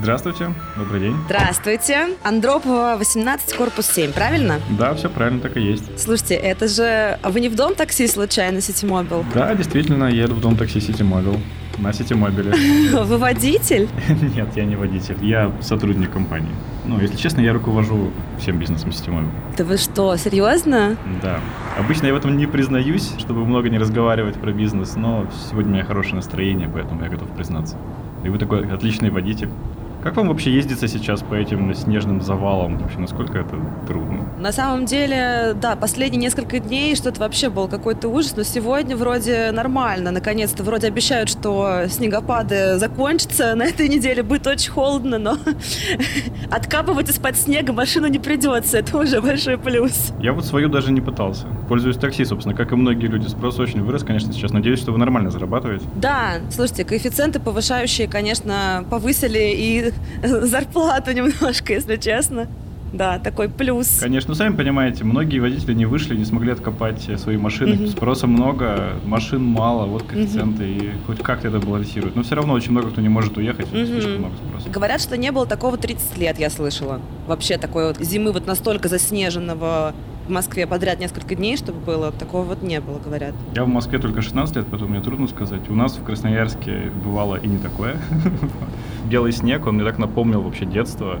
Здравствуйте, добрый день. Здравствуйте. Андропова, 18, корпус 7, правильно? Да, все правильно, так и есть. Слушайте, это же... А вы не в дом такси случайно, Ситимобил? Да, действительно, еду в дом такси Ситимобил. На Ситимобиле. Вы водитель? Нет, я не водитель, я сотрудник компании. Ну, если честно, я руковожу всем бизнесом Ситимобил. Да вы что, серьезно? Да. Обычно я в этом не признаюсь, чтобы много не разговаривать про бизнес, но сегодня у меня хорошее настроение, поэтому я готов признаться. И вы такой отличный водитель. Как вам вообще ездится сейчас по этим снежным завалам? Вообще, насколько это трудно? На самом деле, да, последние несколько дней что-то вообще был какой-то ужас, но сегодня вроде нормально. Наконец-то вроде обещают, что снегопады закончатся. На этой неделе будет очень холодно, но откапывать из-под снега машину не придется. Это уже большой плюс. Я вот свою даже не пытался. Пользуюсь такси, собственно, как и многие люди. Спрос очень вырос, конечно, сейчас. Надеюсь, что вы нормально зарабатываете. Да, слушайте, коэффициенты повышающие, конечно, повысили и зарплату немножко, если честно. Да, такой плюс. Конечно, сами понимаете, многие водители не вышли, не смогли откопать свои машины. Угу. Спроса много, машин мало, вот коэффициенты, угу. и хоть как-то это балансирует. Но все равно очень много кто не может уехать, угу. слишком много спроса. Говорят, что не было такого 30 лет, я слышала. Вообще такой вот зимы вот настолько заснеженного в Москве подряд несколько дней, чтобы было, такого вот не было, говорят. Я в Москве только 16 лет, поэтому мне трудно сказать. У нас в Красноярске бывало и не такое. Белый снег, он мне так напомнил вообще детство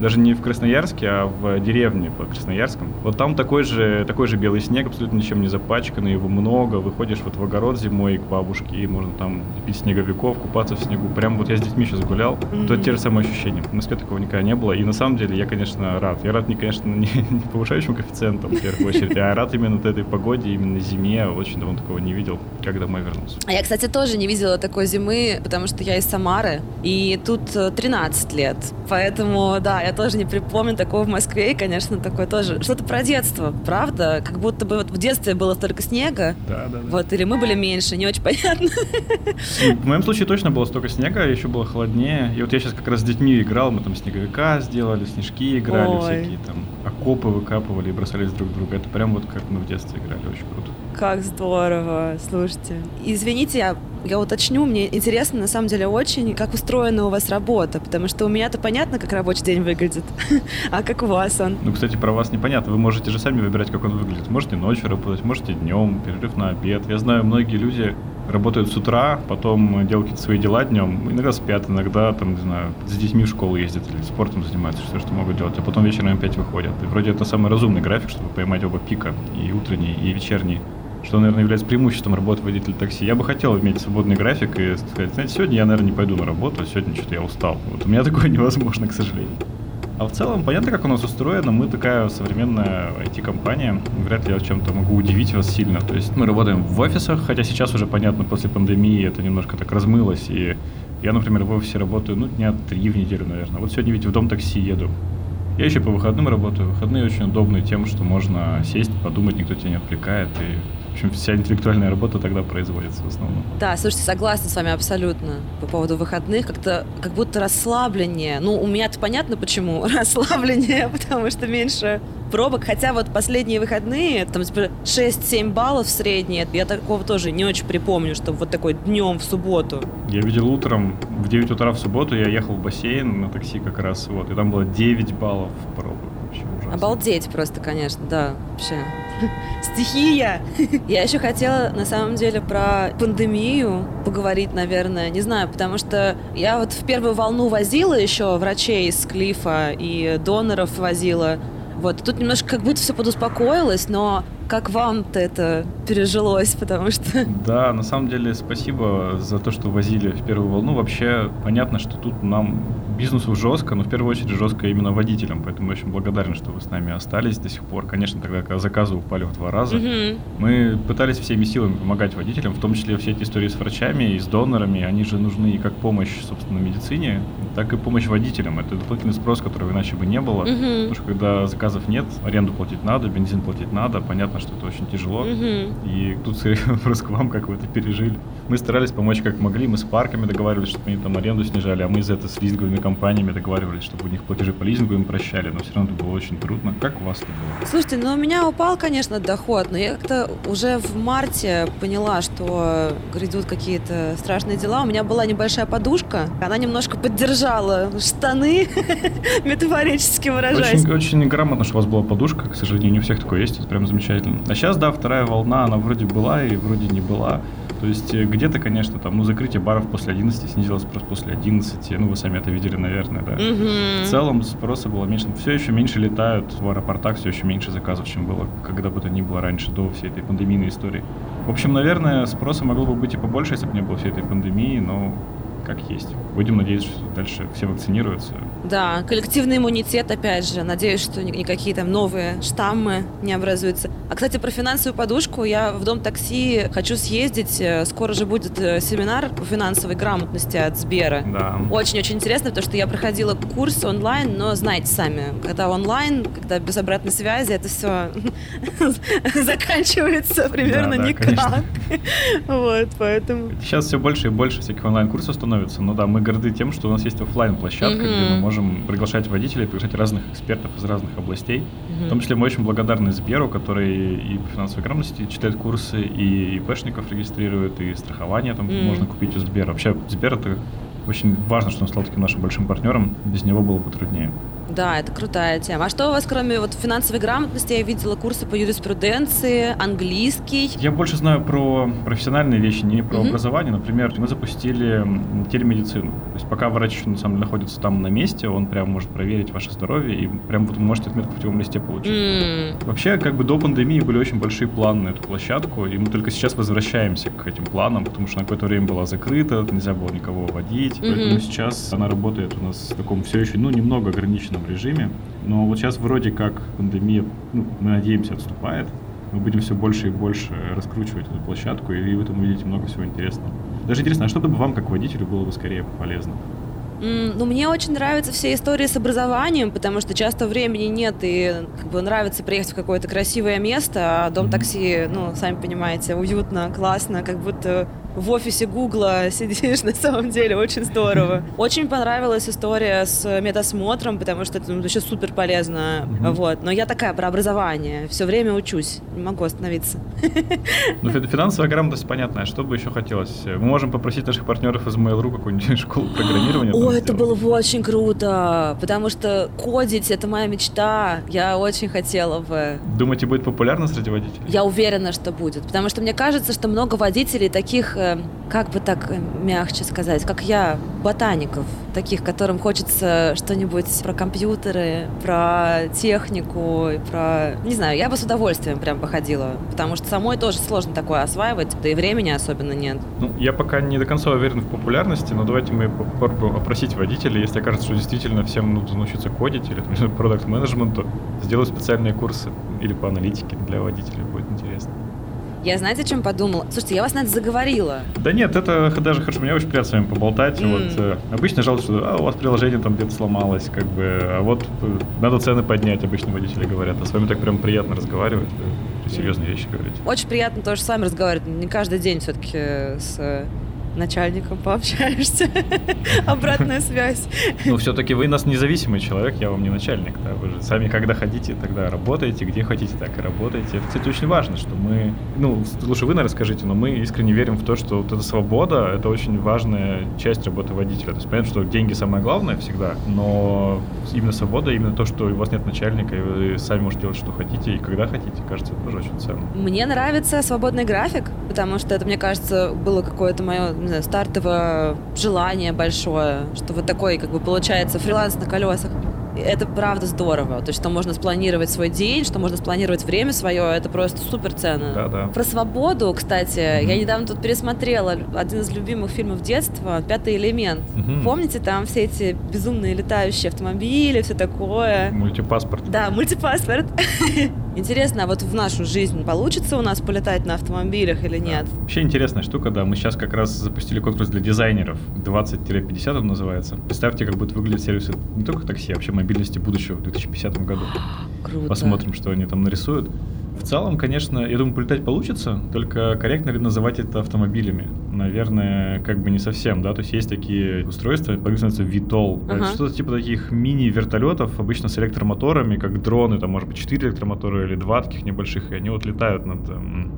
даже не в Красноярске, а в деревне по Красноярском. Вот там такой же, такой же белый снег, абсолютно ничем не запачканный, его много. Выходишь вот в огород зимой к бабушке, и можно там пить снеговиков, купаться в снегу. Прям вот я с детьми сейчас гулял, mm-hmm. то те же самые ощущения. В Москве такого никогда не было. И на самом деле я, конечно, рад. Я рад не, конечно, не, не повышающим коэффициентом в первую очередь, а рад именно вот этой погоде, именно зиме. Очень давно такого не видел, как домой вернулся. А я, кстати, тоже не видела такой зимы, потому что я из Самары, и тут 13 лет. Поэтому, да, я тоже не припомню такого в Москве, и, конечно, такое тоже что-то про детство, правда? Как будто бы вот в детстве было столько снега, да, да, да. вот, или мы были меньше, не очень понятно. В моем случае точно было столько снега, еще было холоднее. И вот я сейчас как раз с детьми играл, мы там снеговика сделали, снежки играли, Ой. всякие там окопы выкапывали и бросались друг друга. Это прям вот как мы в детстве играли, очень круто. Как здорово, слушайте. Извините, я, я уточню, мне интересно на самом деле очень, как устроена у вас работа, потому что у меня-то понятно, как рабочий день выглядит, а как у вас он? Ну, кстати, про вас непонятно. Вы можете же сами выбирать, как он выглядит. Можете ночью работать, можете днем, перерыв на обед. Я знаю, многие люди работают с утра, потом делают какие-то свои дела днем, иногда спят, иногда, там, не знаю, с детьми в школу ездят или спортом занимаются, все, что могут делать, а потом вечером опять выходят. И вроде это самый разумный график, чтобы поймать оба пика, и утренний, и вечерний что, наверное, является преимуществом работы водителя такси. Я бы хотел иметь свободный график и сказать, знаете, сегодня я, наверное, не пойду на работу, а сегодня что-то я устал. Вот у меня такое невозможно, к сожалению. А в целом, понятно, как у нас устроено. Мы такая современная IT-компания. Вряд ли я чем-то могу удивить вас сильно. То есть мы работаем в офисах, хотя сейчас уже, понятно, после пандемии это немножко так размылось. И я, например, в офисе работаю, ну, дня три в неделю, наверное. Вот сегодня ведь в дом такси еду. Я еще по выходным работаю. Выходные очень удобны тем, что можно сесть, подумать, никто тебя не отвлекает, и общем, вся интеллектуальная работа тогда производится в основном. Да, слушайте, согласна с вами абсолютно по поводу выходных. Как-то как будто расслабление. Ну, у меня-то понятно, почему расслабление, потому что меньше пробок. Хотя вот последние выходные, там, типа, 6-7 баллов в среднее, я такого тоже не очень припомню, что вот такой днем в субботу. Я видел утром, в 9 утра в субботу я ехал в бассейн на такси как раз, вот, и там было 9 баллов пробок. Ужасно. Обалдеть просто, конечно, да, вообще. Стихия! Я еще хотела, на самом деле, про пандемию поговорить, наверное. Не знаю, потому что я вот в первую волну возила еще врачей из Клифа и доноров возила. Вот, тут немножко как будто все подуспокоилось, но как вам-то это пережилось, потому что... Да, на самом деле спасибо за то, что возили в первую волну. Вообще понятно, что тут нам бизнесу жестко, но в первую очередь жестко именно водителям, поэтому я очень благодарен, что вы с нами остались до сих пор. Конечно, тогда, когда заказы упали в два раза, угу. мы пытались всеми силами помогать водителям, в том числе все эти истории с врачами и с донорами, они же нужны и как помощь, собственно, медицине, так и помощь водителям. Это дополнительный спрос, которого иначе бы не было, угу. потому что когда заказов нет, аренду платить надо, бензин платить надо, понятно, понятно, что это очень тяжело. Мгм. И тут вопрос к вам, как вы это пережили. Мы старались помочь как могли, мы с парками договаривались, чтобы они там аренду снижали, а мы из этого с лизинговыми компаниями договаривались, чтобы у них платежи по лизингу им прощали, но все равно это было очень трудно. Как у вас это было? Слушайте, ну у меня упал, конечно, доход, но я как-то уже в марте поняла, что грядут какие-то страшные дела. У меня была небольшая подушка, она немножко поддержала штаны, метафорически выражаясь. Очень, очень грамотно, что у вас была подушка, к сожалению, не у всех такое есть, это прям замечательно. А сейчас, да, вторая волна, она вроде была и вроде не была. То есть э, где-то, конечно, там, ну, закрытие баров после 11 снизилось просто после 11, ну, вы сами это видели, наверное, да. Мгм. В целом спроса было меньше. Все еще меньше летают в аэропортах, все еще меньше заказов, чем было когда бы то ни было раньше, до всей этой пандемийной истории. В общем, наверное, спроса могло бы быть и побольше, если бы не было всей этой пандемии, но как есть. Будем надеяться, что дальше все вакцинируются. Да, коллективный иммунитет, опять же. Надеюсь, что ни- никакие там новые штаммы не образуются. А, кстати, про финансовую подушку. Я в Дом такси хочу съездить. Э, Скоро же будет э, семинар по финансовой грамотности от Сбера. Да. Очень-очень интересно, потому что я проходила курс онлайн, но знаете сами, когда онлайн, когда без обратной связи, это все заканчивается примерно Да, да, никак. конечно. Вот, поэтому... Сейчас все больше и больше всяких онлайн-курсов становится. Но да, мы горды тем, что у нас есть оффлайн площадка где мы можем приглашать водителей, приглашать разных экспертов из разных областей. В том числе мы очень благодарны Сберу, который и по финансовой грамотности читает курсы, и ИПшников регистрирует, и страхование там М. можно купить у Сбера. Вообще Сбер это очень важно, что он стал таким нашим большим партнером. Без него было бы труднее. Да, это крутая тема. А что у вас, кроме вот финансовой грамотности, я видела курсы по юриспруденции, английский. Я больше знаю про профессиональные вещи, не про Мгм. образование. Например, мы запустили телемедицину. То есть пока врач на самом деле находится там на месте, он прям может проверить ваше здоровье и прям вот вы можете отметку в путевом листе получить. М, Вообще, как бы до пандемии были очень большие планы на эту площадку, и мы только сейчас возвращаемся к этим планам, потому что на какое-то время была закрыта, нельзя было никого водить, Мгм. поэтому сейчас она работает у нас в таком все еще, ну, немного ограниченном режиме, но вот сейчас вроде как пандемия, ну, мы надеемся, отступает, мы будем все больше и больше раскручивать эту площадку, и вы там увидите много всего интересного. Даже интересно, а что бы вам, как водителю, было бы скорее полезно? Ну, мне очень нравятся все истории с образованием, потому что часто времени нет, и как бы нравится приехать в какое-то красивое место, а дом такси, ну, сами понимаете, уютно, классно, как будто в офисе Гугла сидишь, на самом деле, очень здорово. Очень понравилась история с медосмотром, потому что это ну, вообще супер полезно, Мгм. вот. Но я такая про образование, все время учусь, не могу остановиться. Ну, фи- финансовая грамотность понятная. Что бы еще хотелось? Мы можем попросить наших партнеров из Mail.ru какую-нибудь школу программирования. О, это сделать. было бы очень круто, потому что кодить это моя мечта. Я очень хотела бы. Думаете, будет популярно среди водителей? Я уверена, что будет, потому что мне кажется, что много водителей таких, как бы так э, мягче сказать, как я, ботаников, таких, которым хочется что-нибудь про компьютеры, про технику, про... Не знаю, я бы с удовольствием прям походила, потому что самой тоже сложно такое осваивать, да и времени особенно нет. Ну, я пока не до конца уверен в популярности, но давайте мы попробуем опросить водителей. Если окажется, что действительно всем нужно научиться кодить или там, продакт-менеджменту, сделать специальные курсы или по аналитике для водителей будет интересно. Я знаете, о чем подумала? Слушайте, я вас, наверное, заговорила. Да нет, это даже хорошо, мне очень приятно с вами поболтать. М. Вот, э, обычно жалуются, что а, у вас приложение там где-то сломалось, как бы, а вот э, надо цены поднять, обычно водители говорят. А с вами так прям приятно разговаривать, вы серьезные вещи говорите. Очень приятно тоже с вами разговаривать. Не каждый день все-таки с э, начальником пообщаешься. Обратная связь. Ну, все-таки вы нас независимый человек, я вам не начальник, да, вы же сами когда хотите, тогда работаете, где хотите, так и работаете. Это, кстати, очень важно, что мы, ну, лучше вы, наверное, скажите, но мы искренне верим в то, что вот эта свобода, это очень важная часть работы водителя. То есть понятно, что деньги самое главное всегда, но именно свобода, именно то, что у вас нет начальника, и вы сами можете делать, что хотите, и когда хотите, кажется, это тоже очень ценно. Мне нравится свободный график, потому что это, мне кажется, было какое-то мое не знаю, стартовое желание большое, что вот такой, как бы, получается, фриланс на колесах. Это правда здорово. То есть, что можно спланировать свой день, что можно спланировать время свое, это просто супер ценно. Да-да. Про свободу, кстати, Мгм. я недавно тут пересмотрела один из любимых фильмов детства «Пятый элемент». Мгм. Помните, там все эти безумные летающие автомобили, все такое? Мультипаспорт. Да, мультипаспорт. Интересно, а вот в нашу жизнь получится у нас полетать на автомобилях или нет? Вообще интересная штука, да. Мы сейчас как раз запустили конкурс для дизайнеров. 20-50 он называется. Представьте, как будут выглядеть сервисы не только такси, а вообще мобильности будущего в 2050 году. Круто. Посмотрим, что они там нарисуют. В целом, конечно, я думаю, полетать получится, только корректно ли называть это автомобилями? Наверное, как бы не совсем, да, то есть есть такие устройства, называются VTOL, Ага. что-то типа таких мини-вертолетов, обычно с электромоторами, как дроны, там, может быть, 4 электромотора или 2 таких небольших, и они вот летают над эм,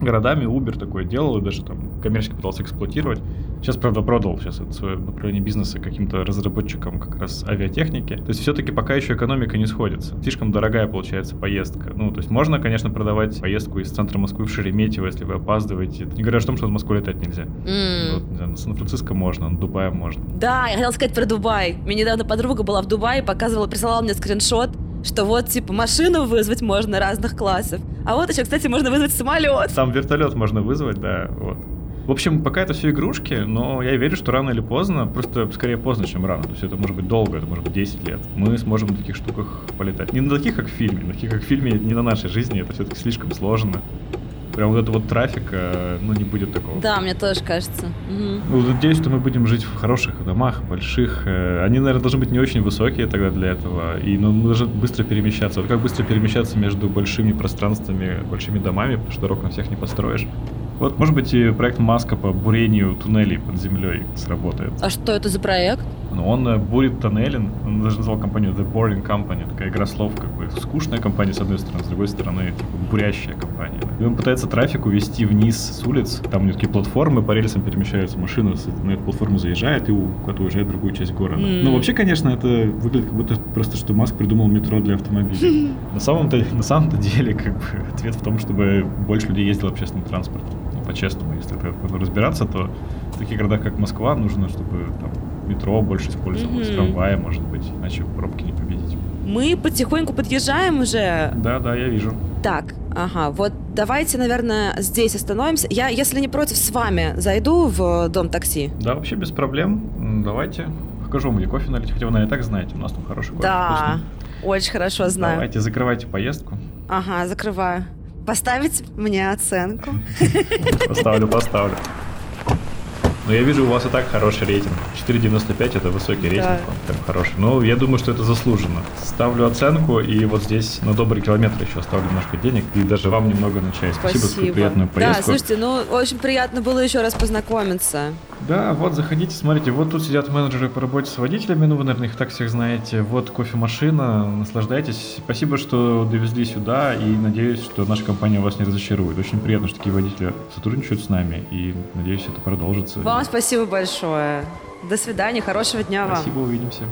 городами. Uber такое делал, и даже там коммерчески пытался эксплуатировать. Сейчас, правда, продал сейчас это свое направление бизнеса каким-то разработчикам как раз авиатехники. То есть все-таки пока еще экономика не сходится. Слишком дорогая получается поездка. Ну, то есть можно, конечно, продавать поездку из центра Москвы в Шереметьево, если вы опаздываете. Не говоря о том, что в Москву летать нельзя. М. Вот, не знаю, на Сан-Франциско можно, на Дубае можно. Да, я хотела сказать про Дубай. Мне недавно подруга была в Дубае, показывала, присылала мне скриншот, что вот, типа, машину вызвать можно разных классов. А вот еще, кстати, можно вызвать самолет. Там вертолет можно вызвать, да, вот. В общем, пока это все игрушки, но я верю, что рано или поздно, просто скорее поздно, чем рано. То есть это может быть долго, это может быть 10 лет. Мы сможем на таких штуках полетать. Не на таких, как в фильме. На таких, как в фильме, не на нашей жизни. Это все-таки слишком сложно. Прям вот это вот трафик, э, ну, не будет такого. Да, мне тоже кажется. Мгм. Ну, надеюсь, что мы будем жить в хороших домах, больших. э, Они, наверное, должны быть не очень высокие тогда для этого. И ну, мы должны быстро перемещаться. Вот как быстро перемещаться между большими пространствами, большими домами, потому что дорог на всех не построишь. Вот, может быть, и проект Маска по бурению туннелей под землей сработает. А что это за проект? Но он э, бурит тоннели, он даже назвал компанию The Boring Company, такая игра слов, как бы скучная компания с одной стороны, с другой стороны, типа бурящая компания. И он пытается трафик увести вниз с улиц, там у него такие платформы, по рельсам перемещаются машины, на эту платформу заезжает и у- куда-то уезжает в другую часть города. М. Ну, вообще, конечно, это выглядит как будто просто, что Маск придумал метро для автомобилей. На самом-то, на самом-то деле, как бы, ответ в том, чтобы больше людей ездило общественным транспортом. По-честному, если разбираться, то в таких городах, как Москва, нужно, чтобы там метро больше использовалось, Мгм. трамваи, может быть, иначе пробки не победить. Мы потихоньку подъезжаем уже. Да, да, я вижу. Так, ага, вот давайте, наверное, здесь остановимся. Я, если не против, с вами зайду в дом такси. Да, вообще без проблем. Давайте. Покажу вам, где кофе налить. Хотя вы, наверное, так знаете, у нас там хороший кофе. Да, вкусный. очень хорошо знаю. Давайте, закрывайте поездку. Ага, закрываю. Поставить мне оценку. Поставлю, поставлю. Но я вижу, у вас и так хороший рейтинг. 4,95 это высокий рейтинг, Да. прям хороший. Но я думаю, что это заслуженно. Ставлю оценку, и вот здесь на добрый километр еще оставлю немножко денег, и даже вам немного на чай. Спасибо, за такую приятную Да, поездку. слушайте, ну очень приятно было еще раз познакомиться. Да, вот заходите, смотрите, вот тут сидят менеджеры по работе с водителями, ну вы, наверное, их так всех знаете. Вот кофемашина, наслаждайтесь. Спасибо, что довезли сюда, и надеюсь, что наша компания вас не разочарует. Очень приятно, что такие водители сотрудничают с нами, и надеюсь, это продолжится. Вам спасибо большое. До свидания, хорошего дня вам. Спасибо, увидимся.